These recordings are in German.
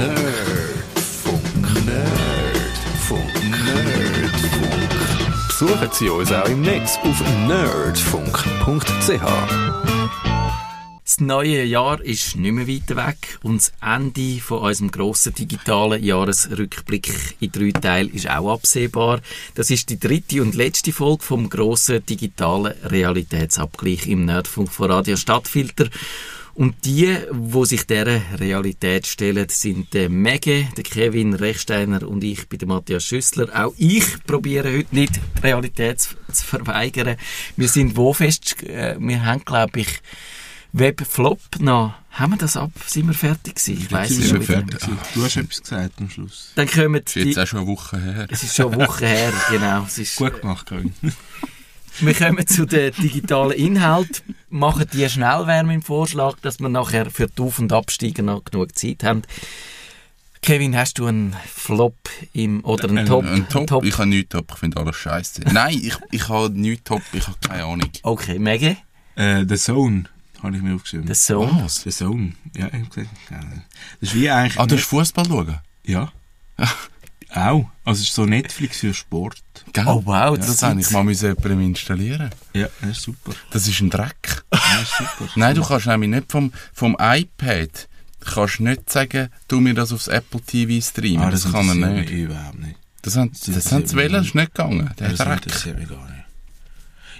Nerdfunk. Nerdfunk. Nerdfunk. Besuchen Sie uns auch im Netz auf nerdfunk.ch. Das neue Jahr ist nicht mehr weit weg und das Ende von unserem grossen digitalen Jahresrückblick in drei Teilen ist auch absehbar. Das ist die dritte und letzte Folge vom grossen digitalen Realitätsabgleich im Nerdfunk von Radio Stadtfilter. Und die, wo sich dieser Realität stellen, sind der Mege, der Kevin Rechsteiner und ich bei der Matthias Schüssler. Auch ich probiere heute nicht die Realität zu, zu verweigern. Wir sind wo fest, äh, wir haben glaube ich Webflop noch. Haben wir das ab? Sind wir fertig gewesen? Ich weiss es sind schon wir wieder. fertig. Du hast etwas gesagt am Schluss. Dann kommen Das ist die, jetzt auch schon eine Woche her. es ist schon eine Woche her, genau. Es ist, Gut gemacht, Kevin. Wir kommen zu den digitalen Inhalt, machen die Schnellwärme im Vorschlag, dass wir nachher für die Auf- und Absteiger noch genug Zeit haben. Kevin, hast du einen Flop im, oder einen Top? Ein, ein Top. Top? Ich habe nichts Top, ich finde alles scheiße. Nein, ich, ich habe nichts Top, ich habe keine Ahnung. Okay, Mege, Äh, The Zone habe ich mir aufgeschrieben. der Sohn. Was? The Zone. Ja, ich ja. Das ist wie eigentlich. Ah, du hast Fußball schauen? ja. Auch. Also es ist so Netflix für Sport. Gell? Oh wow, Das, das das habe ich mal müssen jemandem installieren. Ja, das ist super. Das ist ein Dreck. Das ist super. Nein, du kannst nämlich nicht vom, vom iPad kannst nicht sagen, tu mir das aufs Apple TV streamen. Ah, das, kann er nicht. überhaupt nicht. Das haben, Das das interessiert haben sie mich wollen, das nicht. ist nicht gegangen. Der Das Dreck. mich gar nicht.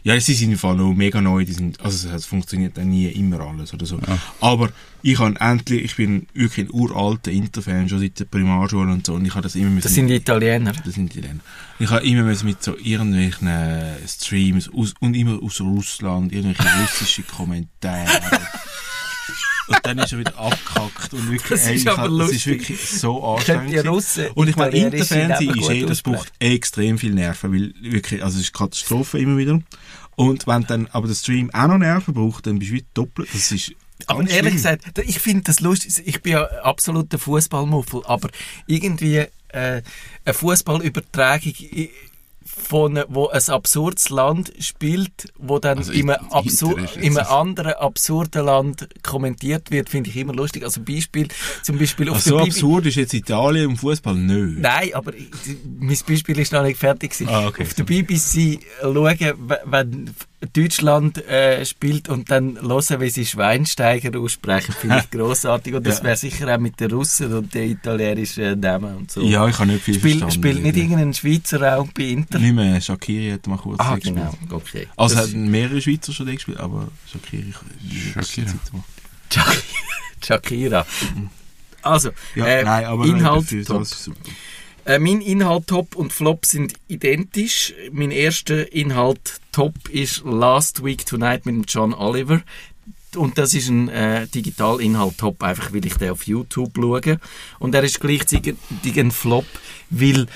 Ja, sie sind im Fall noch mega neu, die sind, also es funktioniert dann nie immer alles oder so. Aber ich habe endlich, ich bin wirklich ein uralter Interfan, schon seit der Primarschule und so, und ich habe das immer mit Das sind die Italiener. Das sind die Länder. Ich habe immer müssen mit so irgendwelchen äh, Streams aus, und immer aus Russland, irgendwelche russische Kommentare. und dann ist er wieder abgekackt und wirklich, Das ist aber hab- das lustig. ist wirklich so anstrengend. Russen Und ich meine, eben ist eh, das braucht extrem viel Nerven, weil wirklich, also es ist Katastrophe immer wieder. Und wenn dann aber der Stream auch noch Nerven braucht, dann bist du wieder doppelt, das ist Aber ehrlich schlimm. gesagt, ich finde das lustig. Ich bin ja absoluter Fußballmuffel, aber irgendwie äh, eine Fußballübertragung von wo ein absurdes Land spielt, wo dann Also in einem, absur in einem so- anderen absurden Land kommentiert wird, finde ich immer lustig. Also Beispiel, zum Beispiel auf Also so der Bibi- absurd ist jetzt Italien im Fußball nö. Nein, aber ich- mein Beispiel ist noch nicht fertig. gewesen. Ah, okay. Auf der BBC schauen, wenn Deutschland äh, spielt und dann hören, wie sie Schweinsteiger aussprechen, finde ich grossartig. Und das Ja. wäre sicher auch mit den Russen und den italienischen Namen und so. Ja, ich habe nicht viel Spiel, verstanden. spielt nicht irgendein Schweizer auch bei Inter? Nicht mehr, Shakiri hat mal kurz Ah, gespielt. genau. Okay. Also Das- hat mehrere Schweizer schon gespielt, aber Shakiri... Shakira. Shakira. Also, Ja, äh, nein, aber Inhalt dafür ist. Äh, mein Inhalt Top und Flop sind identisch. Mein erster Inhalt Top ist Last Week Tonight mit John Oliver. Und das ist ein äh, Digitalinhalt Top, einfach weil ich den auf YouTube schaue. Und er ist gleichzeitig ein Flop, weil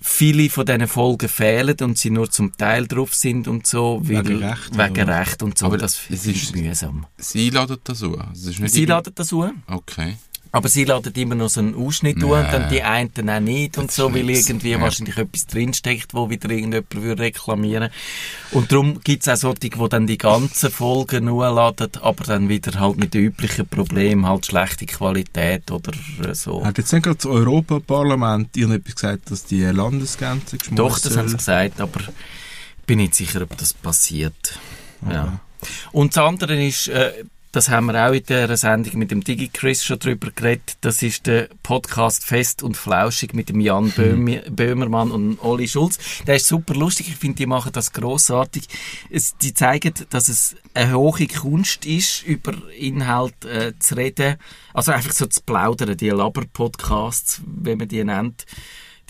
viele von diesen Folgen fehlen und sie nur zum Teil drauf sind und so. Weil, Wegen Recht, Wegen? Recht und so. Aber das ich ist- mühsam. Sie laden das an. Das ist Sie laden das an. Okay. Aber sie laden immer noch so einen Ausschnitt an und dann die einen auch nicht und Das so, weil irgendwie Ja. wahrscheinlich etwas drinsteckt, wo wieder irgendjemand würde reklamieren Und darum gibt's auch solche, die dann die ganzen Folgen nur laden, aber dann wieder halt mit den üblichen Problemen, halt schlechte Qualität oder äh, so. Hat jetzt nicht gerade das Europaparlament irgendetwas gesagt, dass die Landesgrenze geschmolzen Doch, das haben sie gesagt, aber bin nicht sicher, ob das passiert. Ja. Und das andere ist, äh, das haben wir auch in der Sendung mit dem DigiChris schon drüber geredet, das ist der Podcast Fest und Flauschig mit dem Jan Böhmi- Böhmermann und Olli Schulz. Der ist super lustig, ich finde, die machen das grossartig. Es, die zeigen, dass es eine hohe Kunst ist, über Inhalt äh, zu reden. Also einfach so zu plaudern, die Laber-Podcasts, wenn man die nennt.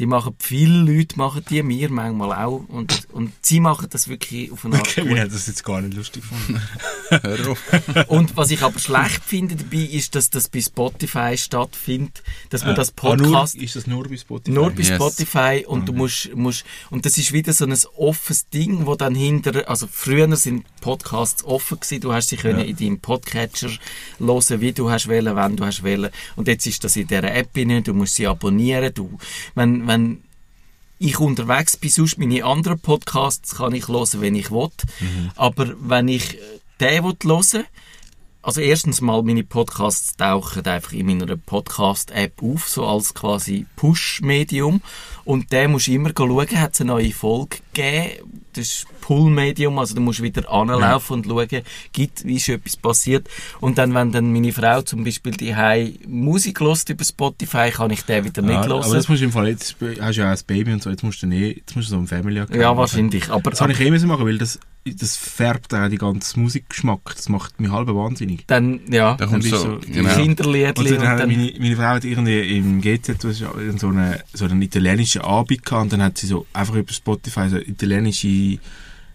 Die machen, viele Leute machen die, mir manchmal auch. Und, und sie machen das wirklich auf eine Art Kevin hat das jetzt gar nicht lustig gefunden. Und was ich aber schlecht finde dabei, ist, dass das bei Spotify stattfindet, dass man das Ah, nur, Podcast ist das nur bei Spotify? nur bei Yes. Spotify und du musst, musst, und das ist wieder so ein offenes Ding, wo dann hinter, also früher sind Podcasts offen gewesen, du hast sie können in deinem Podcatcher hören, wie du hast wollen, wenn du hast wollen, und jetzt ist das in dieser App drin, du musst sie abonnieren, du, wenn, wenn ich unterwegs bin, sonst meine anderen Podcasts kann ich hören, wenn ich will, aber wenn ich äh, den will hören also erstens mal, meine Podcasts tauchen einfach in meiner Podcast-App auf, so als quasi Push-Medium. Und der musst du immer schauen, hat es eine neue Folge gegeben. Das ist Pull-Medium, also du musst wieder anlaufen und schauen, gibt, wie ist etwas passiert. Und dann, wenn dann meine Frau zum Beispiel die Musik hört über Spotify, kann ich den wieder nicht Ja, hören. aber das musst du im Fall, jetzt hast du ja auch ein Baby und so, jetzt musst du nicht, jetzt musst du so ein Family Account ja, wahrscheinlich. Aber, Das habe ich eh müssen machen, weil das, das färbt auch die ganze Musikgeschmack. Das macht mich halb wahnsinnig. dann, ja, Da du bist so, du- genau. Und Kinderliedli dann und hat dann, meine, meine Frau hat irgendwie im GZ so, eine, so einen italienischen Abend gehabt und dann hat sie so einfach über Spotify so italienische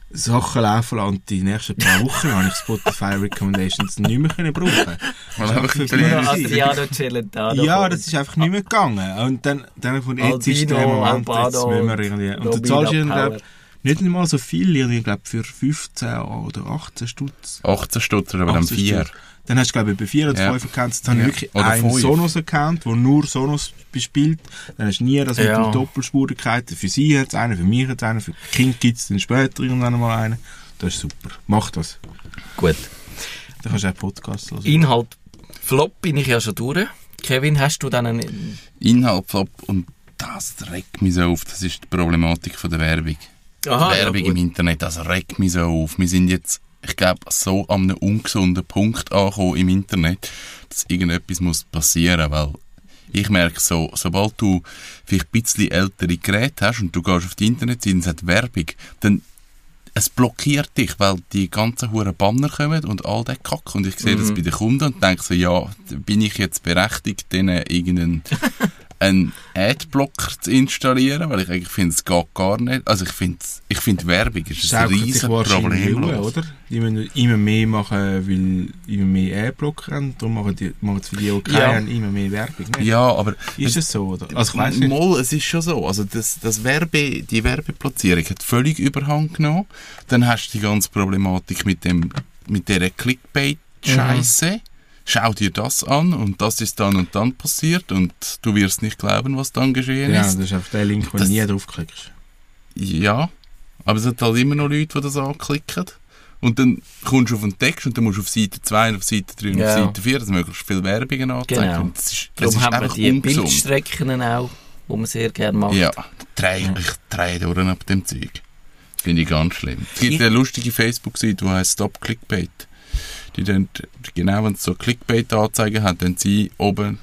Sachen laufen lassen und die nächsten paar Wochen habe ich Spotify Recommendations nicht mehr können brauchen. Weil einfach Italienisch- Adriano Celentano. Ja, das ist einfach nicht mehr gegangen. Und dann, dann von jetzt ist der Moment, jetzt müssen wir irgendwie... Und du Robina zahlst irgendwie, Power. glaub, nicht einmal so viel, irgendwie, glaub, für 15 oder 18 Stutz. 18 Stutz oder aber dann 18 vier. Stutz. Dann hast du, glaube ich, bei 4 oder Ja. 5 Accounts, dann habe Ja. ich wirklich Oder einen. Sonos-Account, der nur Sonos bespielt. Dann hast du nie das mit Ja. den Doppelspurigkeiten. Für sie hat es einen, für mich hat es einen, für die Kinder gibt es dann später irgendwann mal einen. Das ist super. Mach das. Gut. Dann kannst du auch Podcasts hören. Inhalt Flop bin ich ja schon durch. Kevin, hast du dann einen... Inhaltsflop und das regt mich so auf. Das ist die Problematik von der Werbung. Aha, Werbung ja, im. Internet, das regt mich so auf. Wir sind jetzt, ich glaube, so an einem ungesunden Punkt angekommen im Internet, dass irgendetwas muss passieren, weil ich merke so, sobald du vielleicht ein bisschen ältere Geräte hast und du gehst auf die Internetseite und es hat Werbung, dann es blockiert dich, weil die ganzen huren Banner kommen und all der Kack. Und ich sehe das bei den Kunden und denke so, ja, bin ich jetzt berechtigt, denen irgendeinen einen Adblocker zu installieren, weil ich eigentlich finde, es geht gar nicht. Also ich finde, ich finde Werbung ist ein riesen wahrscheinlich Problem. oder? Die müssen immer mehr machen, weil immer mehr Adblocker haben. Darum machen, die, machen die, die keine Ja. immer mehr Werbung. Nicht? Ja, aber Ist es so, oder? Also ich weiss nicht. Moll, es ist schon so. Also das, das Werbe, die Werbeplatzierung hat völlig überhand genommen. Dann hast du die ganze Problematik mit dem, mit dieser Clickbait-Scheiße. Schau dir das an und das ist dann und dann passiert und du wirst nicht glauben, was dann geschehen Ja, ist. das ist einfach der Link, wo Das- du nie draufklickst. Ja, aber es sind halt immer noch Leute, die das anklicken. Und dann kommst du auf den Text und dann musst du auf Seite 2, auf Seite 3 und Ja. auf Seite 4, dass möglichst viele Werbungen anzeigen. Genau. Und das ist, das Darum ist haben wir einfach die ungesund. Bildstrecken auch, die man sehr gerne macht. Ja, drei, ich drehe durch ab dem Zeug. Finde ich ganz schlimm. Es gibt Ich- eine lustige Facebook-Seite, die heißt Stop Clickbait. Die dann, genau wenn es so Clickbait-Anzeigen hat, dann sie oben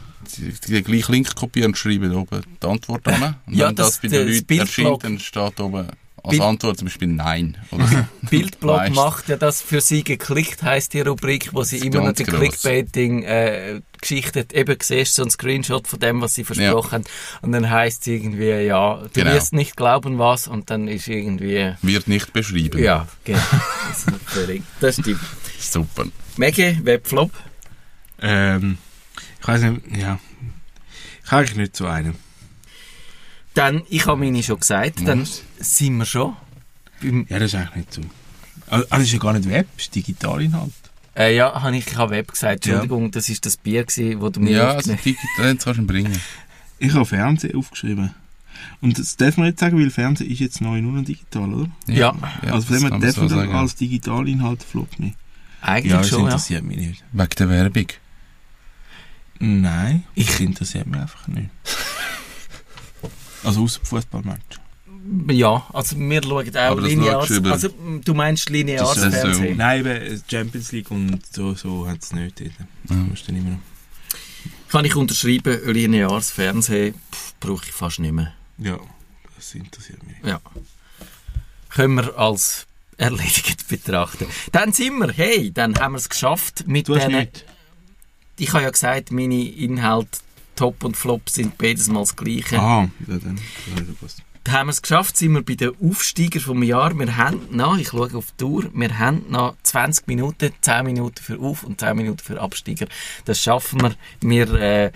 den gleichen Link kopieren und schreiben oben die Antwort an. Und Ja, wenn das, das- bei den Leuten erscheint, dann steht oben als Bild- Antwort zum Beispiel Nein. Oder so. Bildblog Weißt. macht ja das für sie geklickt, heisst die Rubrik, wo sie immer noch die. Clickbaiting-Geschichte eben siehst, so ein Screenshot von dem, was sie versprochen haben. Und dann heisst es irgendwie, ja, du Genau. wirst nicht glauben, was, und dann ist irgendwie, Wird nicht beschrieben. ja, genau. Das, ist völlig- das stimmt. Super. Mege, Webflop. Ähm, ich weiß nicht, ja. Ich habe eigentlich nicht so einen. Dann, ich habe meine schon gesagt, dann Was? sind wir schon. Ja, das ist eigentlich nicht so. Also, das ist ja gar nicht Web, das ist Digitalinhalt. äh, ja, habe ich, ich habe Web gesagt. Entschuldigung, das ist das Bier gewesen, wo du mir Ja, also digital jetzt kannst du ihn bringen. Ich habe Fernsehen aufgeschrieben. Und das darf man nicht sagen, weil Fernsehen ist jetzt neu nur noch digital, oder? Ja. also von dem her das kann man darf so man das sagen. als Digitalinhalt nicht. Eigentlich Ja, das schon, ja. interessiert mich nicht. Wegen der Werbung. Nein, ich interessiert mich einfach nicht. Also außer Fußballmatch. Ja, also wir schauen auch über- Also du meinst lineares Das ist so. Fernsehen? Nein, eben äh, Champions League und so, so hat es nicht. Ja. musst du immer noch. Kann ich unterschreiben, lineares Fernsehen brauche ich fast nicht mehr. Ja, das interessiert mich nicht. Ja. Können wir als erledigt betrachten. Dann sind wir, hey, dann haben wir es geschafft mit Du hast diesen- nicht. Ich habe ja gesagt, meine Inhalte Top und Flop sind beides mal das gleiche. Ah, ja, dann. Das passt. Da haben wir es geschafft, sind wir bei den Aufsteiger vom Jahr. Wir haben noch, ich schaue auf die Uhr, wir haben noch 20 Minuten, 10 Minuten für Auf- und 10 Minuten für Absteiger. Das schaffen wir. Wir äh,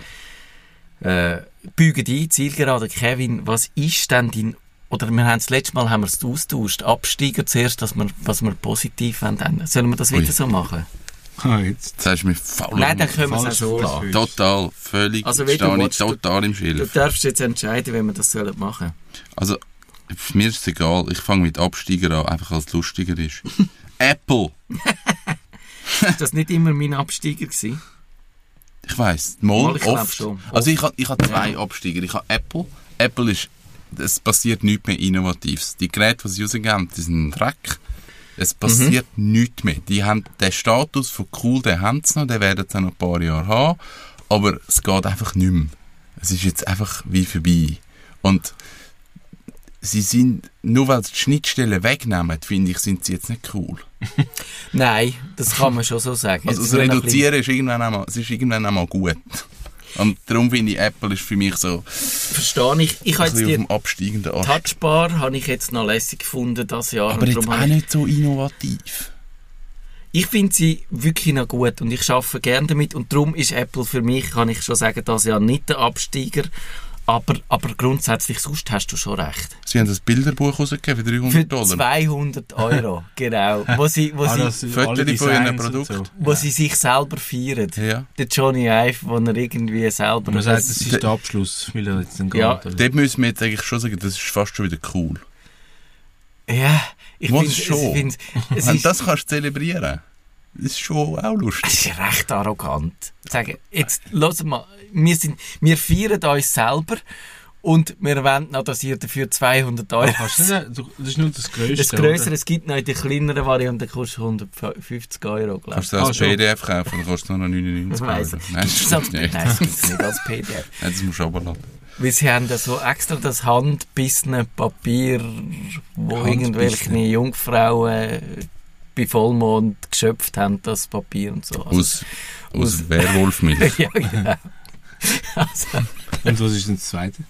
äh, bügen ein, Zielgerade. Kevin, was ist denn dein, oder wir haben das letzte Mal haben wir es austauscht, Absteiger zuerst, dass wir, was wir positiv wollen. Sollen wir das Ui. wieder so machen? Ah, jetzt. Hast du mich faul Nein, dann können wir es auch so ausführen. Total, völlig, Also, also, wie du stehe ich du- total im Du Schilf. darfst jetzt entscheiden, wie wir das sollen machen Also, für mir ist es egal, ich fange mit Absteiger an, einfach als es lustiger ist. Apple! Ist das nicht immer mein Absteiger gewesen? Ich weiss, mal, Mal, ich oft. schon. Also ich habe ich hab zwei Ja. Absteiger. Ich habe Apple. Apple ist, es passiert nichts mehr Innovatives. Die Geräte, die sie rausgeben, die sind ein Dreck. Es passiert Mhm. nichts mehr. Die haben den Status von cool, den haben sie noch, den werden sie noch ein paar Jahre haben. Aber es geht einfach nicht mehr. Es ist jetzt einfach wie vorbei. Und sie sind, nur weil sie die Schnittstellen wegnehmen, finde ich, sind sie jetzt nicht cool. Nein, das kann man schon so sagen. Also ein Reduzieren ist irgendwann einmal, es ist irgendwann einmal gut. Und darum finde ich, Apple ist für mich so Verstehe ich. Ich habe jetzt die absteigenden Ast. Touchbar habe ich jetzt noch lässig gefunden das Jahr. Aber jetzt auch nicht so innovativ. ich finde sie wirklich noch gut und ich arbeite gerne damit und darum ist Apple für mich, kann ich schon sagen, das Jahr nicht der Absteiger. Aber, aber grundsätzlich, sonst hast du schon recht. Sie haben das Bilderbuch rausgegeben für 300 Für Dollar. 200 Euro, genau. Wo sie, wo Ah, sie, Fotos alle von ihren und Produkten. so. wo sie sich selber feiern. Ja. Der Johnny Ive, wo er irgendwie selber... Man sagt, das ist der Abschluss, weil er jetzt dann geht. Ja, oder? Dort müssen wir jetzt eigentlich schon sagen, das ist fast schon wieder cool. ja, ich finde schon? find, das kannst du zelebrieren, das ist schon auch lustig. es ist recht arrogant. Sagen, jetzt, los mal, wir, sind, wir feiern uns selber und wir wollen noch, dass ihr dafür 200 Euro... Kannst du nicht, du- das ist nur das Größte. Das Größere, es gibt noch in der kleineren Variante, kostet 150 Euro, glaube Kannst du das Ah, als schon. PDF kaufen, dann kostet es nur noch 99 Ich weiss. Euro. Nein, das als, nicht. nein, das gibt es nicht als PDF. Nein, das musst du aber lassen. Weil sie haben da so extra das handbissene Papier, wo irgendwelche Jungfrauen äh, bei Vollmond geschöpft haben, das Papier und so. Also, Aus, aus aus- Werwolfmilch. ja, genau. Also, Und was ist denn das Zweite?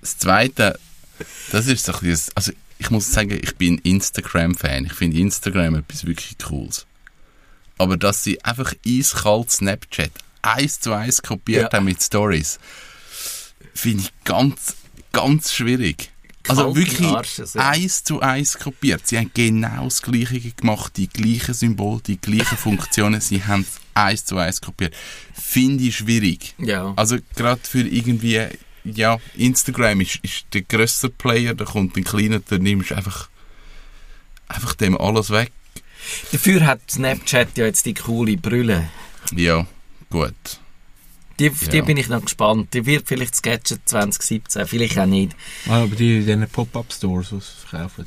Das Zweite, das ist so ein bisschen, also ich muss sagen, ich bin Instagram-Fan. Ich finde Instagram etwas wirklich Cooles. Aber dass sie einfach eiskalt Snapchat eins zu eins kopiert Ja. haben mit Stories, finde ich ganz, ganz schwierig. Also wirklich Arsche, so. eins zu eins kopiert. Sie haben genau das Gleiche gemacht, die gleichen Symbole, die gleichen Funktionen. Sie haben es eins zu eins kopiert. Finde ich schwierig. ja. Also gerade für irgendwie, ja, Instagram ist, ist der grösste Player, da kommt ein kleiner, da nimmst du einfach, einfach dem alles weg. Dafür hat Snapchat ja jetzt die coole Brille. Ja, gut. Die, auf die Ja. bin ich noch gespannt. Die wird vielleicht das Gadget 2017, vielleicht auch nicht. Ah, aber die in diesen Pop-Up-Stores, sie verkaufen.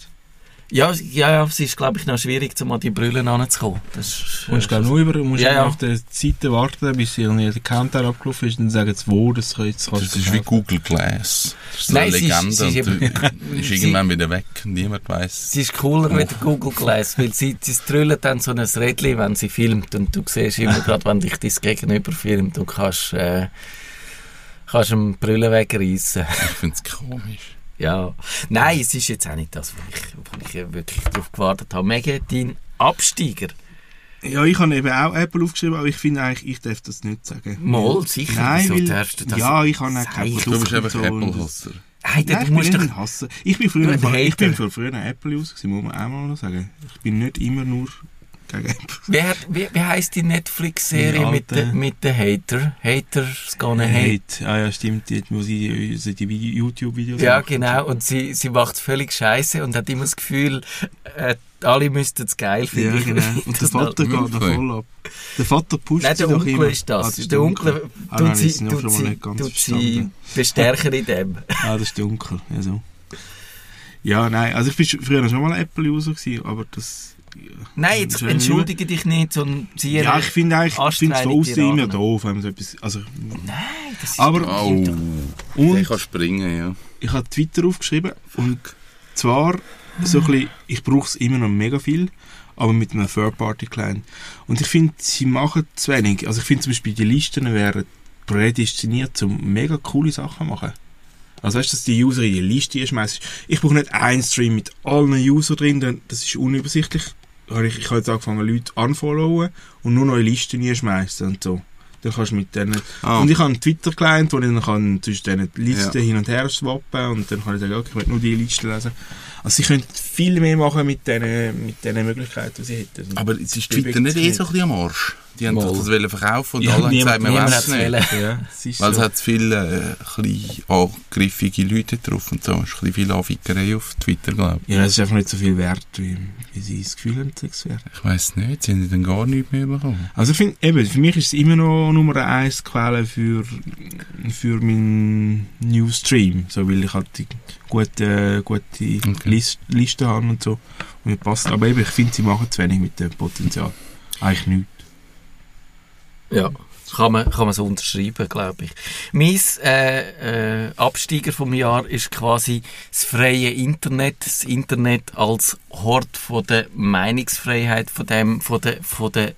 Ja, ja, ja es ist, glaube ich, noch schwierig, um an die Brillen anzukommen. Das ist, Du musst glaub, nur über, musst Ja, ja. auf der Seite warten, bis irgendwie der Countdown abgelaufen ist und dann sagen sie, wo das jetzt Das kannst du ist wie. Google Glass. Das ist Nein, eine sie ist- Legende sie ist und eben- du- ist irgendwann wieder weg. Niemand weiß. Sie ist cooler Oh. mit Google Glass, weil sie, sie drüllen dann so ein Rädchen, wenn sie filmt und du siehst immer gerade, wenn dich dein Gegenüber filmt und kannst, äh, kannst ihm Brille wegreißen. Ich finde es komisch. Ja. Nein, es ist jetzt auch nicht das, wo ich, wo ich wirklich darauf gewartet habe. Mega, dein Absteiger. Ja, ich habe eben auch Apple aufgeschrieben, aber ich finde eigentlich, ich darf das nicht sagen. Mal, sicher. Nein, Wieso darfst du das ja, ich habe auch kein sagen? Du bist einfach Apple-Hasser. Hey, Nein, du ich musst bin doch... nicht Hasser. Ich bin früher, ich bin für früher ein Apple-User gewesen, muss man auch mal noch sagen. Ich bin nicht immer nur Wie, hat, wie, wie heisst die Netflix-Serie mit, den mit den Hater? Haters gonna hate. Hate. Ah ja, stimmt, die, wo sie so die Video- YouTube-Videos Ja, machen. genau. Und sie, sie macht völlig scheiße und hat immer das Gefühl, äh, alle müssten es geil finden. Ja, genau. Und der Vater geht Wirklich? voll ab. Der Vater pusht Nein, der sie Onkel immer. ist das. Ah, das der Onkel Ah, tut sie, tut sie, tut sie bestärken in dem. Ah, das ist der Onkel. Ja, so. ja nein, also ich bin schon- früher schon mal ein Apple-User aber das... Nein, jetzt entschuldige dich nicht, sondern sie Ja, ich finde eigentlich, ich finde es von Anstrengung außen immer doof, wenn man so etwas... Also, Nein, das ist aber Oh, der und kann springen, ja. ich habe Twitter aufgeschrieben und zwar so ein bisschen, ich brauche es immer noch mega viel, aber mit einem Third-Party-Client. Und ich finde, sie machen zu wenig. Also ich finde zum Beispiel, die Listen wären prädestiniert, um mega coole Sachen zu machen. Also weißt du, dass die User in die Liste schmeißen. Ich brauche nicht einen Stream mit allen Usern drin, denn das ist unübersichtlich. Habe Ich, ich habe jetzt angefangen, Leute unfollowen und nur neue Listen schmeißen und so. Dann kannst du mit denen... Ah, Und ich habe einen Twitter-Client, wo ich dann kann zwischen diesen Listen Ja. hin und her swappen und dann kann ich sagen, okay, ich will nur die Liste lesen. Also sie können viel mehr machen mit diesen, mit diesen Möglichkeiten, die sie hätten. aber es ist Twitter nicht eh so ein bisschen am Arsch? Die haben Mal. doch das wollen verkaufen und Ja, alle haben gesagt, hat's es nicht. Ja, Weil es hat viele äh, kleine angriffige Leute drauf und so. Es ist ein bisschen viel Anfickerei auf Twitter, glaube Ja, es ist einfach nicht so viel wert, wie, wie sie das Gefühl haben, es wäre. ich. Ich weiss nicht, sie haben dann gar nichts mehr bekommen. Also ich finde, eben, für mich ist es immer noch Nummer eins Quelle für, für meinen Newsstream, so, weil ich halt die gute, gute Okay. List, Liste habe und so, und mir passt. Aber eben, ich finde, sie machen zu wenig mit dem Potenzial. Eigentlich nichts. Ja, kann man, kann man so unterschreiben, glaube ich. Mein äh, äh, Absteiger vom Jahr ist quasi das freie Internet. Das Internet als Hort von der Meinungsfreiheit, von dem, von der, von der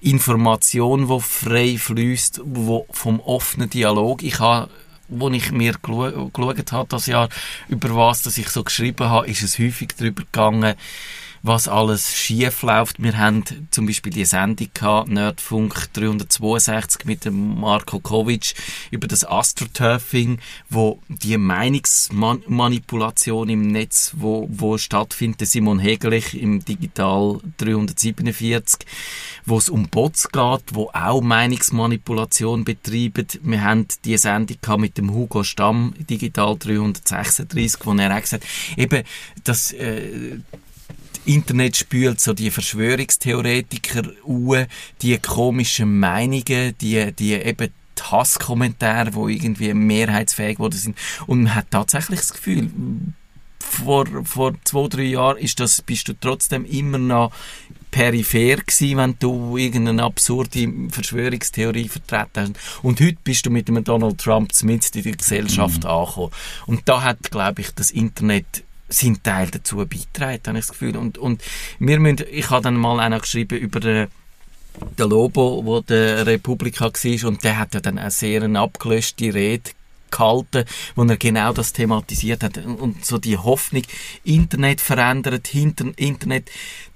Information, wo frei fließt, wo vom offenen Dialog. Ich habe wo ich mir geschaut habe das Jahr, über was das ich so geschrieben habe, ist es häufig darüber gegangen, was alles schief läuft. Wir haben zum Beispiel die Sendung gehabt, Nerdfunk 362 mit dem Marko Kovic über das Astroturfing, wo die Meinungsmanipulation im Netz, wo, wo stattfindet, Simon Hegelich im Digital 347, wo es um Bots geht, wo auch Meinungsmanipulation betreiben. Wir haben die Sendung gehabt mit dem Hugo Stamm, Digital 336, wo er auch gesagt hat, eben, dass, äh, Internet spült so die Verschwörungstheoretiker uhr, die komischen Meinungen, die, die eben die Hasskommentare, die irgendwie mehrheitsfähig geworden sind. Und man hat tatsächlich das Gefühl, vor, vor zwei, drei Jahren ist das, bist du trotzdem immer noch peripher gewesen, wenn du irgendeine absurde Verschwörungstheorie vertreten hast. Und heute bist du mit dem Donald Trump zumindest in der Gesellschaft angekommen. Und da hat, glaube ich, das Internet seinen Teil dazu beitragen, habe ich das Gefühl. Und, und wir müssen, ich habe dann mal noch geschrieben über den, den Lobo, wo der Republika war, und der hat ja dann eine sehr eine abgelöschte Rede gehalten, wo er genau das thematisiert hat. Und so die Hoffnung, Internet verändert, Internet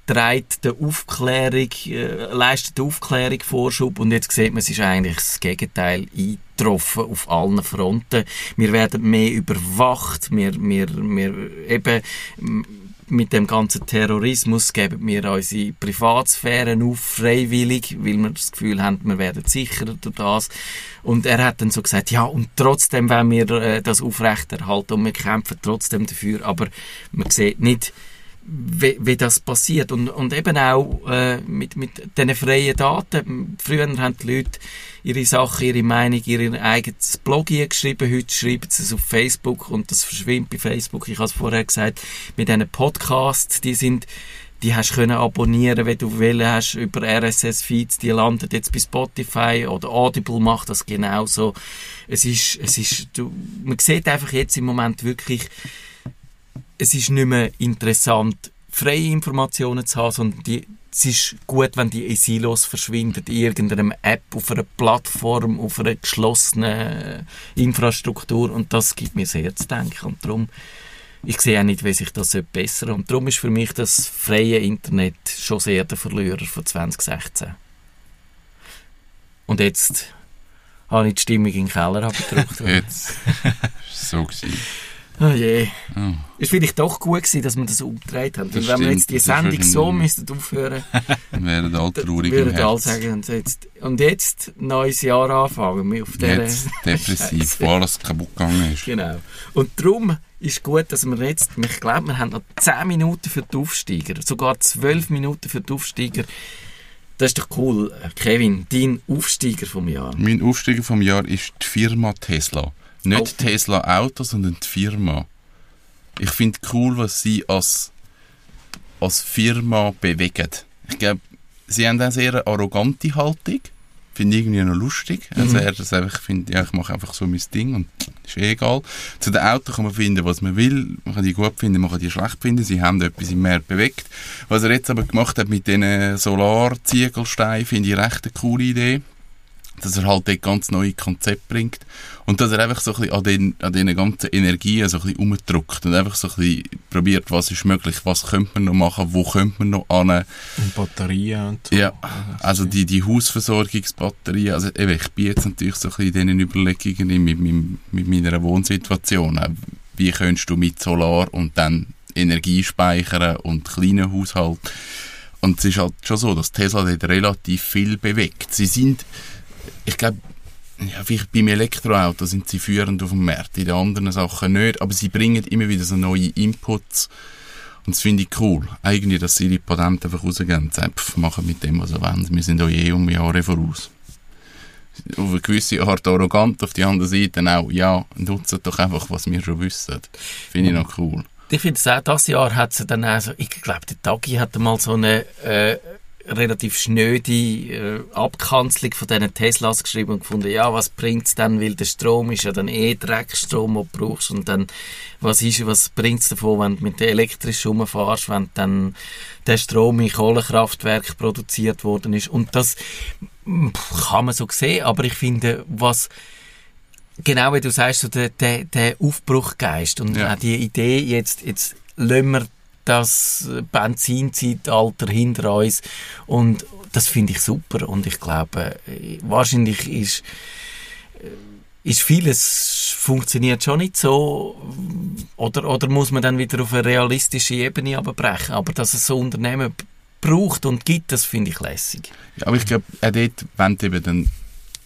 trägt der Aufklärung, äh, leistet der Aufklärung Vorschub und jetzt sieht man, es ist eigentlich das Gegenteil eingetroffen auf allen Fronten. Wir werden mehr überwacht, wir, wir, wir eben mit dem ganzen Terrorismus geben wir unsere Privatsphäre auf, freiwillig, weil wir das Gefühl haben, wir werden sicherer durch das. Und er hat dann so gesagt, ja, und trotzdem wollen wir äh, das aufrechterhalten und wir kämpfen trotzdem dafür, aber man sieht nicht, wie, wie das passiert. Und, und eben auch äh, mit, mit diesen freien Daten. Früher haben die Leute ihre Sachen, ihre Meinung, ihr eigenes Blog geschrieben. Heute schreiben sie es auf Facebook und das verschwindet bei Facebook. Ich habe es vorher gesagt, mit diesen Podcasts, die sind die hast können abonnieren, wenn du wollen hast, über RSS-Feeds, die landen jetzt bei Spotify oder Audible macht das genauso. Es ist, es ist, du, man sieht einfach jetzt im Moment wirklich, es ist nicht mehr interessant, freie Informationen zu haben, sondern die, es ist gut, wenn die in Silos verschwinden, in irgendeiner App, auf einer Plattform, auf einer geschlossenen Infrastruktur und das gibt mir sehr zu denken und darum ich sehe auch nicht, wie sich das bessern Und darum ist für mich das freie Internet schon sehr der Verlierer von 2016. Und jetzt habe ich die Stimmung in den Keller abgedrückt. Jetzt. so gewesen. Oh je. Oh. Ist vielleicht doch gut gewesen, dass wir das umgedreht haben. Das wenn wir jetzt die Sendung so müssten aufhören, werden alle traurig würden alle sagen, und jetzt, und jetzt neues Jahr anfangen. Wir auf Jetzt depressiv, wo alles kaputt gegangen ist. Genau. Und darum ist gut, dass wir jetzt, ich glaube, wir haben noch 10 Minuten für die Aufsteiger, sogar 12 Minuten für die Aufsteiger. Das ist doch cool. Kevin, dein Aufsteiger vom Jahr. Mein Aufsteiger vom Jahr ist die Firma Tesla. Nicht Oh. Tesla Auto, sondern die Firma. Ich finde cool, was sie als, als Firma bewegen. Ich glaube, sie haben eine sehr arrogante Haltung. Finde ich irgendwie noch lustig. Also er das einfach findet, ja, ich mache einfach so mein Ding und ist eh egal. Zu den Autos kann man finden, was man will. Man kann die gut finden, man kann die schlecht finden. Sie haben etwas im Meer bewegt. Was er jetzt aber gemacht hat mit diesen Solarziegelsteinen, finde ich recht eine coole Idee dass er halt dort ganz neue Konzepte bringt und dass er einfach so ein bisschen an den, an den ganzen Energien so ein bisschen und einfach so ein bisschen probiert, was ist möglich, was könnte man noch machen, wo könnte man noch an. Und Batterien und so. Ja, also die, die Hausversorgungsbatterien, also eben, ich bin jetzt natürlich so ein bisschen in diesen Überlegungen mit, mit, mit meiner Wohnsituation, wie könntest du mit Solar und dann Energie speichern und kleinen Haushalt und es ist halt schon so, dass Tesla dort relativ viel bewegt. Sie sind, ich glaube, ja, vielleicht beim Elektroauto sind sie führend auf dem Markt, in den anderen Sachen nicht, aber sie bringen immer wieder so neue Inputs und das finde ich cool. Eigentlich, dass sie die Patente einfach rausgeben und sagen, pff, machen mit dem, was sie wollen. Wir sind euch eh um Jahre voraus. Auf eine gewisse Art arrogant, auf die andere Seite auch, ja, nutzen doch einfach, was wir schon wissen. Finde ich noch cool. Ich finde es auch, das Jahr hat sie dann auch so, ich glaube, der Tagi hatte mal so eine äh, relativ schnöde äh, Abkanzelung von diesen Teslas geschrieben und gefunden, ja, was bringt es dann, weil der Strom ist ja dann eh Dreckstrom, den du brauchst und dann, was ist, was bringt es davon, wenn du mit der elektrisch rumfährst, wenn dann der Strom in Kohlekraftwerk produziert worden ist und das kann man so sehen, aber ich finde, was genau wie du sagst, so der, der, der Aufbruchgeist und Ja. auch die Idee, jetzt, jetzt lassen wir das Benzinzeitalter hinter uns. Und das finde ich super. Und ich glaube, äh, wahrscheinlich ist, äh, ist vieles funktioniert schon nicht so. Oder, oder muss man dann wieder auf eine realistische Ebene abbrechen, aber dass es so Unternehmen braucht und gibt, das finde ich lässig. Ja, aber ich glaube, auch dort, wenn eben dann,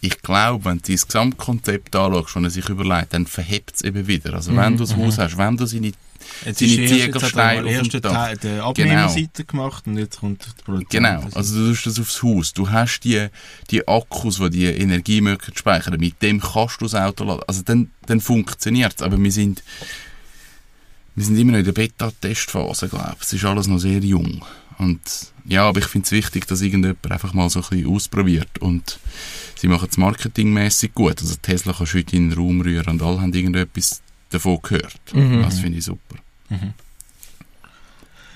ich glaube, wenn du das Gesamtkonzept anschaust und sich überlegt, dann verhebt es eben wieder. Also wenn du das Haus hast, wenn du seine, Jetzt er Ziegelsteine auf erst dem Dach. Die Abnehmerseite gemacht und jetzt kommt die Produktion. Genau, also du tust das aufs Haus. Du hast die, die Akkus, die die Energie mögen speichern. Mit dem kannst du das Auto laden. Also dann, dann funktioniert es. Aber wir sind, wir sind immer noch in der Beta-Testphase, glaube ich. Es ist alles noch sehr jung. Und ja, aber ich finde es wichtig, dass irgendjemand einfach mal so ein bisschen ausprobiert. Und sie machen es marketingmäßig gut. Also Tesla kannst du heute in den Raum rühren und alle haben irgendetwas davon gehört. Mhm. Das finde ich super.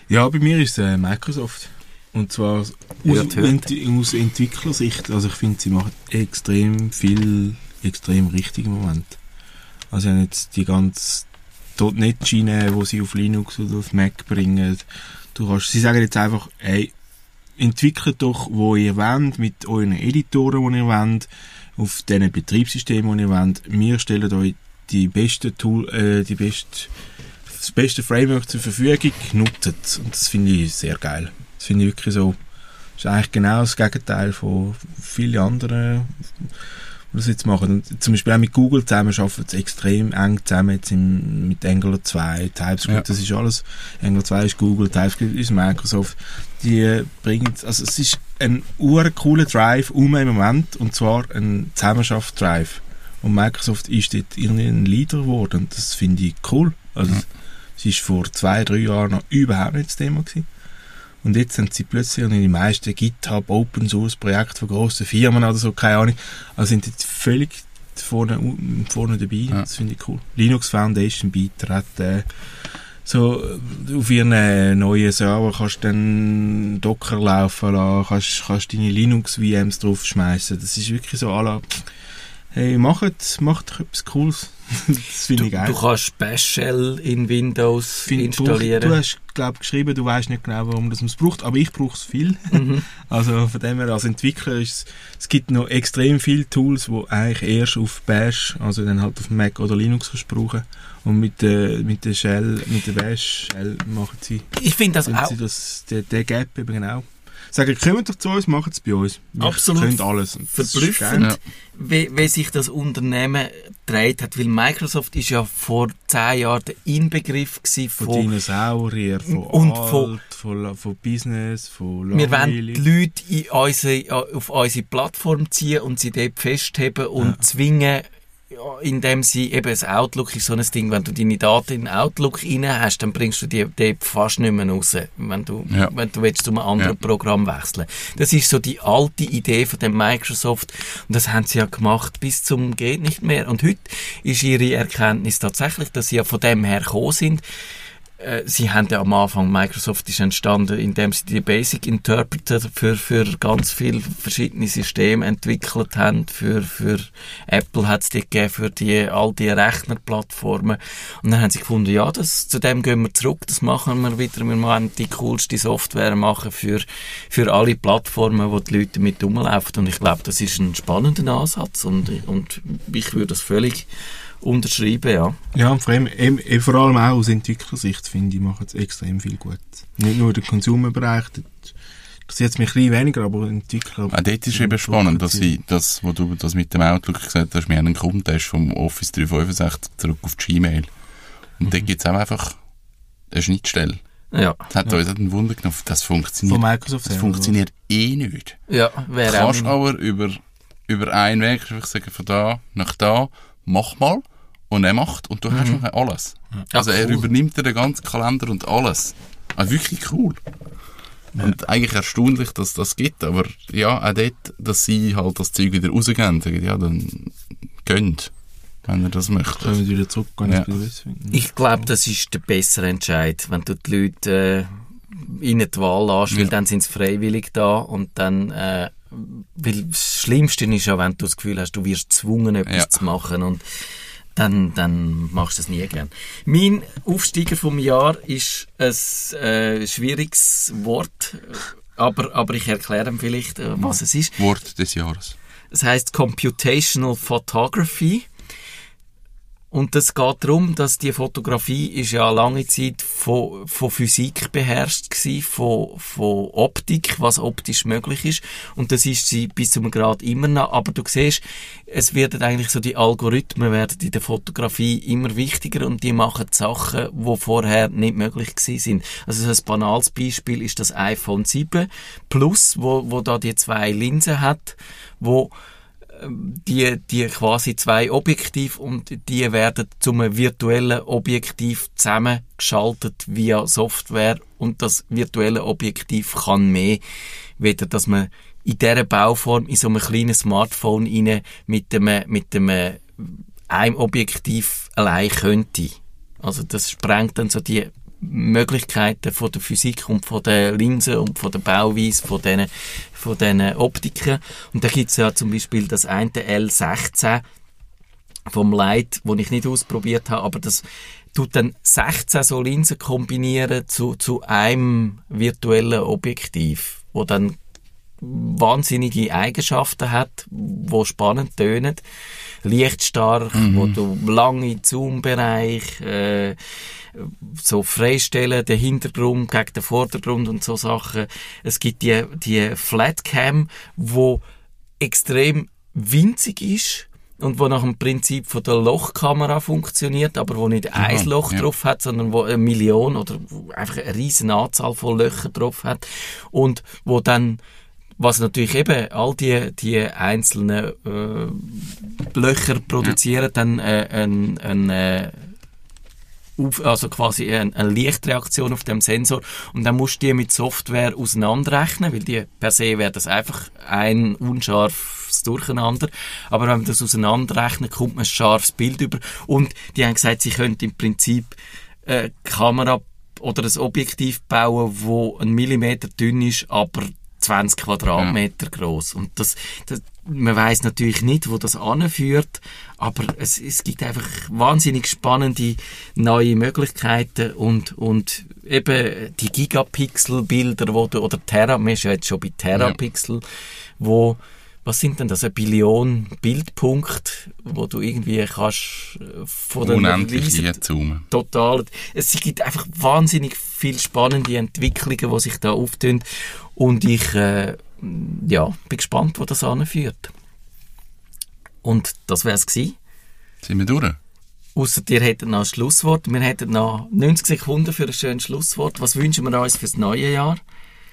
Ja, bei mir ist es äh, Microsoft. Und zwar aus, Hört, hört. Ent aus Entwicklersicht. Also ich finde, sie machen extrem viel, extrem richtig im Moment. Also sie haben jetzt die ganze .NET-Schiene, die sie auf Linux oder auf Mac bringen. Du kannst, sie sagen jetzt einfach, ey, entwickelt doch, wo ihr wollt, mit euren Editoren, die ihr wollt, auf diesen Betriebssystemen, die ihr wollt. Wir stellen euch die beste Tool, äh, die beste, das beste Framework zur Verfügung, nutzt es. Und das finde ich sehr geil. Das finde ich wirklich so. Das ist eigentlich genau das Gegenteil von vielen anderen, die das jetzt machen. Und zum Beispiel auch mit Google zusammen arbeiten sie extrem eng zusammen jetzt im, mit Angular 2, TypeScript, Ja. das ist alles. Angular 2 ist Google, TypeScript ist Microsoft. Die bringen, also es ist ein cooler Drive um im Moment, und zwar ein Zusammenschaftsdrive. Und Microsoft ist dort irgendwie ein Leader geworden. Das finde ich cool. Also, Mhm. es ist vor zwei, drei Jahren noch überhaupt nicht das Thema gewesen. Und jetzt sind sie plötzlich in die meisten GitHub Open Source Projekte von grossen Firmen oder so, keine Ahnung, also sind jetzt völlig vorne, vorne dabei. Ja. Das finde ich cool. Linux Foundation beitreten. So, äh, auf ihren äh, neuen Server kannst du dann Docker laufen lassen, kannst, kannst deine Linux VMs draufschmeißen. Das ist wirklich so à la, hey, macht, macht etwas Cooles. das finde ich geil. du kannst Bash Shell in Windows Find- installieren. Du, du hast, glaube geschrieben, du weißt nicht genau, warum das man es braucht, aber ich brauche es viel. Mhm. Also von dem her, als Entwickler ist es, gibt noch extrem viele Tools, die eigentlich erst auf Bash, also dann halt auf Mac oder Linux kannst brauchen. Und mit der, mit der Shell, mit der Bash Shell machen sie, Ich finde das auch sie das, den, den Gap eben genau. Sagen, kommt doch zu uns, macht es bei uns. Wir Absolut können alles. Verblüffend, Ja. wie, wie sich das Unternehmen gedreht hat. Weil Microsoft ist ja vor zehn Jahren der Inbegriff gewesen Von von, Dinosaurier, von Und alt, von- von, von, Business, von wir wollen langweilig. die Leute in unsere, auf unsere Plattform ziehen und sie dort festheben und zwingen, ja, indem sie eben das Outlook ist so ein Ding, wenn du deine Daten in Outlook rein hast, dann bringst du die dort fast nicht mehr raus, wenn du, Ja. wenn du willst, zu einem anderen Ja. Programm wechseln. Das ist so die alte Idee von dem Microsoft und das haben sie ja gemacht bis zum geht nicht mehr. Und heute ist ihre Erkenntnis tatsächlich, dass sie ja von dem her gekommen sind, äh, sie haben ja am Anfang, Microsoft ist entstanden, indem sie die Basic Interpreter für, für ganz viele verschiedene Systeme entwickelt haben. Für, für Apple hat es die gegeben, für die, all die Rechnerplattformen. Und dann haben sie gefunden, ja, das, zu dem gehen wir zurück, das machen wir wieder. Wir wollen die coolste Software machen für, für alle Plattformen, wo die Leute mit rumlaufen. Und ich glaube, das ist ein spannender Ansatz und, und ich würde das völlig unterschreiben, ja. Ja, und vor allem, vor allem auch aus Entwicklersicht, finde ich, machen sie extrem viel gut. Nicht nur der Konsumerbereich, Sie hat mich ein bisschen weniger, aber entwickelt. Auch dort ist eben spannend, dass sie das, wo du das mit dem Outlook gesagt hast, wir haben einen Kunden vom Office 365 zurück auf die Gmail. Und Mhm. dort gibt es auch einfach eine Schnittstelle. Ja, Das hat uns einen Wunder genommen. Das funktioniert, Von Microsoft das funktioniert eh nicht. ja, Du wäre auch... kannst aber über, über einen Weg einfach sagen, von da nach da, mach mal. Und er macht und du hast nachher alles. Also er Mhm. cool. übernimmt dir den ganzen Kalender und alles. Also wirklich cool. Und eigentlich erstaunlich, dass das gibt. Aber ja, auch dort, dass sie halt das Zeug wieder rausgeben. Sagen, Ja, dann gönnt, wenn ihr das möchtet. Können wir wieder zurückgehen, Ja. ich glaube, das ist der bessere Entscheid, wenn du die Leute äh, in die Wahl lässt, weil Ja. dann sind sie freiwillig da und dann, äh, weil das Schlimmste ist ja, wenn du das Gefühl hast, du wirst gezwungen, etwas Ja. zu machen und dann, dann machst du das nie gern. Mein Aufsteiger vom Jahr ist ein äh, schwieriges Wort, aber, aber ich erkläre ihm vielleicht, äh, was es ist. Wort des Jahres. Es heißt Computational Photography. Und es geht darum, dass die Fotografie ist ja lange Zeit von, von Physik beherrscht gsi, von, von Optik, was optisch möglich ist. Und das ist sie bis zum Grad immer noch. Aber du siehst, es werden eigentlich so die Algorithmen werden in der Fotografie immer wichtiger und die machen Sachen, wo vorher nicht möglich gsi sind. Also so ein banales Beispiel ist das iPhone 7 Plus, wo, wo da die zwei Linsen hat, wo die, die quasi zwei Objektiv und die werden zum virtuellen Objektiv zusammengeschaltet via Software und das virtuelle Objektiv kann mehr, weder dass man in dieser Bauform in so einem kleinen Smartphone rein mit dem, mit dem äh, einem Objektiv allein könnte. Also das sprengt dann so die Möglichkeiten von der Physik und von der Linse und von der Bauweise von diesen, von diesen Optiken. Und da gibt's ja zum Beispiel das eine L16 vom Light, wo ich nicht ausprobiert habe, aber das tut dann 16 so Linsen kombinieren zu, zu einem virtuellen Objektiv, wo dann wahnsinnige Eigenschaften hat, wo spannend tönen. Lichtstark, wo du lange Zoom-Bereich, äh, so freistellen, den Hintergrund gegen den Vordergrund und so Sachen. Es gibt die, die Flatcam, wo extrem winzig ist und wo nach dem Prinzip von der Lochkamera funktioniert, aber wo nicht ein Loch ja. drauf hat, sondern wo eine Million oder einfach eine riesen Anzahl von Löchern drauf hat und wo dann was natürlich eben all die, die einzelnen äh, Löcher produzieren, dann äh, ein, ein äh, auf, also quasi eine, eine Lichtreaktion auf dem Sensor. Und dann musst du die mit Software auseinanderrechnen, weil die per se wäre das einfach ein unscharfes Durcheinander, aber wenn man das auseinanderrechnet, kommt man ein scharfes Bild über. Und die haben gesagt, sie könnten im Prinzip äh, Kamera oder ein Objektiv bauen, wo ein Millimeter dünn ist, aber 20 Quadratmeter groß und das, das man weiß natürlich nicht, wo das anführt, aber es, es gibt einfach wahnsinnig spannende neue Möglichkeiten und, und eben die Gigapixel-Bilder, wo du, oder Terra, ist ja jetzt schon bei Terapixel, wo, was sind denn das, eine Billion Bildpunkte, wo du irgendwie kannst äh, von den Unendlich riesen- hier zoomen. total. Es gibt einfach wahnsinnig viel spannende Entwicklungen, die sich da auftun. Und ich äh, ja, bin gespannt, wo das anführt. Und das wäre es gewesen. Sind wir durch? Ausser ihr hättet noch ein Schlusswort. Wir hätten noch 90 Sekunden für ein schönes Schlusswort. Was wünschen wir uns fürs neue Jahr?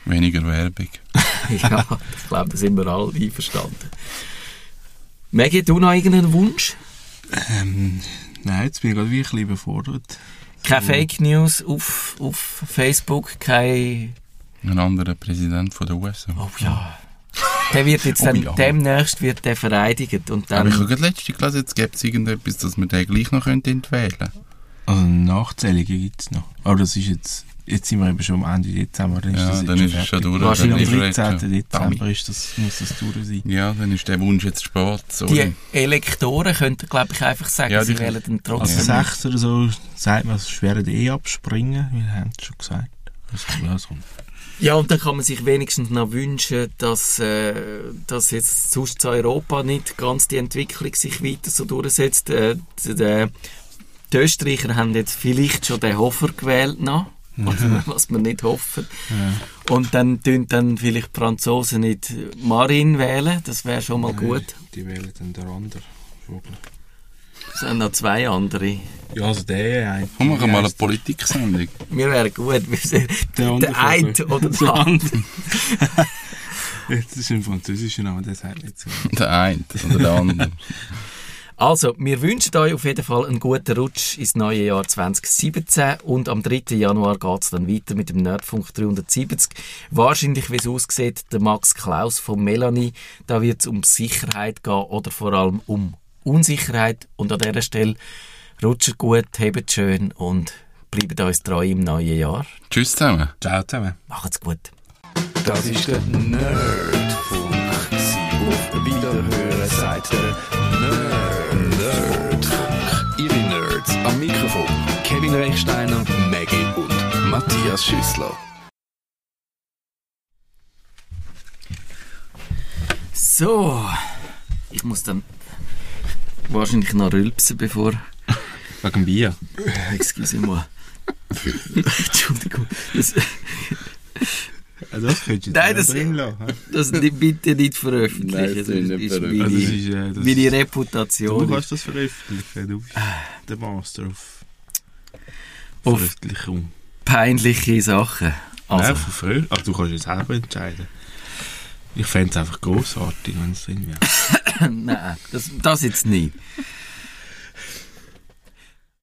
Weniger Werbung. ja, ich glaube, da sind wir alle einverstanden. Maggie, du noch irgendeinen Wunsch? Ähm, nein, jetzt bin ich gerade wirklich überfordert. Keine Fake News auf, auf Facebook, kein Ein anderer Präsident von der USA. Oh ja. Der wird jetzt Oh dann, ja. demnächst wird der vereidigt und Aber ich habe dann, gerade letzte gelesen, jetzt gibt es irgendetwas, dass man den gleich noch entwählen könnte. Also Nachzählungen gibt es noch. Aber das ist jetzt, jetzt sind wir eben schon am Ende Dezember. Dann ist Ja, das dann ist es schon durch. Wahrscheinlich Am Dann ist er 13. jetzt, ja. Dezember ist das, muss das durch sein. Ja, dann ist der Wunsch jetzt spät. Sorry. die Elektoren könnten, glaube ich, einfach sagen, Ja, sie die- wählen dann Also trotzdem. sechs oder so sagt man, es werden eh abspringen. Wir haben es schon gesagt. Das also, Ja, und dann kann man sich wenigstens noch wünschen, dass, äh, dass jetzt sonst zu Europa nicht ganz die Entwicklung sich weiter so durchsetzt. Äh, die, die, die Österreicher haben jetzt vielleicht schon den Hofer gewählt noch. oder was wir nicht hoffen. Und dann tun dann vielleicht die Franzosen nicht Marin wählen, das wäre schon mal gut. Die wählen dann der andere Vogel. Es sind noch zwei andere. Ja, also der eine. Komm, machen wir mal eine heisst- Wir Politiksendung. wären gut. Wir sind Der andere der eine oder der andere. Das ist ein französischer Name, der sagt nicht so. Der eine oder der andere. Also, wir wünschen euch auf jeden Fall einen guten Rutsch ins neue Jahr 2017 und am 3. Januar geht es dann weiter mit dem Nerdfunk 370. Wahrscheinlich, wie es aussieht, der Max Klaus von Melanie, da wird es um Sicherheit gehen oder vor allem um Unsicherheit und an dieser Stelle rutscht gut, hebt schön und bleibt uns treu im neuen Jahr. Tschüss zusammen. Ciao zusammen. Macht's gut. Das ist der Nerdfunk. Auf Wiederhören sagt der Nerd. Nerdfunk. Ihre Nerds am Mikrofon. Kevin Rechsteiner, Maggie und Matthias Schüssler. So, ich muss dann wahrscheinlich noch rülpsen, bevor... Wegen Bier. Excusez-moi. Entschuldigung. Das, Ja, das könntest du Nein, das- drin lassen. das bitte nicht veröffentlichen. Nein, das das ist nicht veröffentlichen. Also, das meine, ist, äh, das meine Du Reputation. kannst das veröffentlichen. Du bist der Master auf Auf Veröffentlichung. peinliche Sachen. Also. Also, Nein, von früher. Ach, du kannst jetzt selber entscheiden. Ich fände es einfach großartig, wenn es drin wäre. nein, das, das jetzt nicht.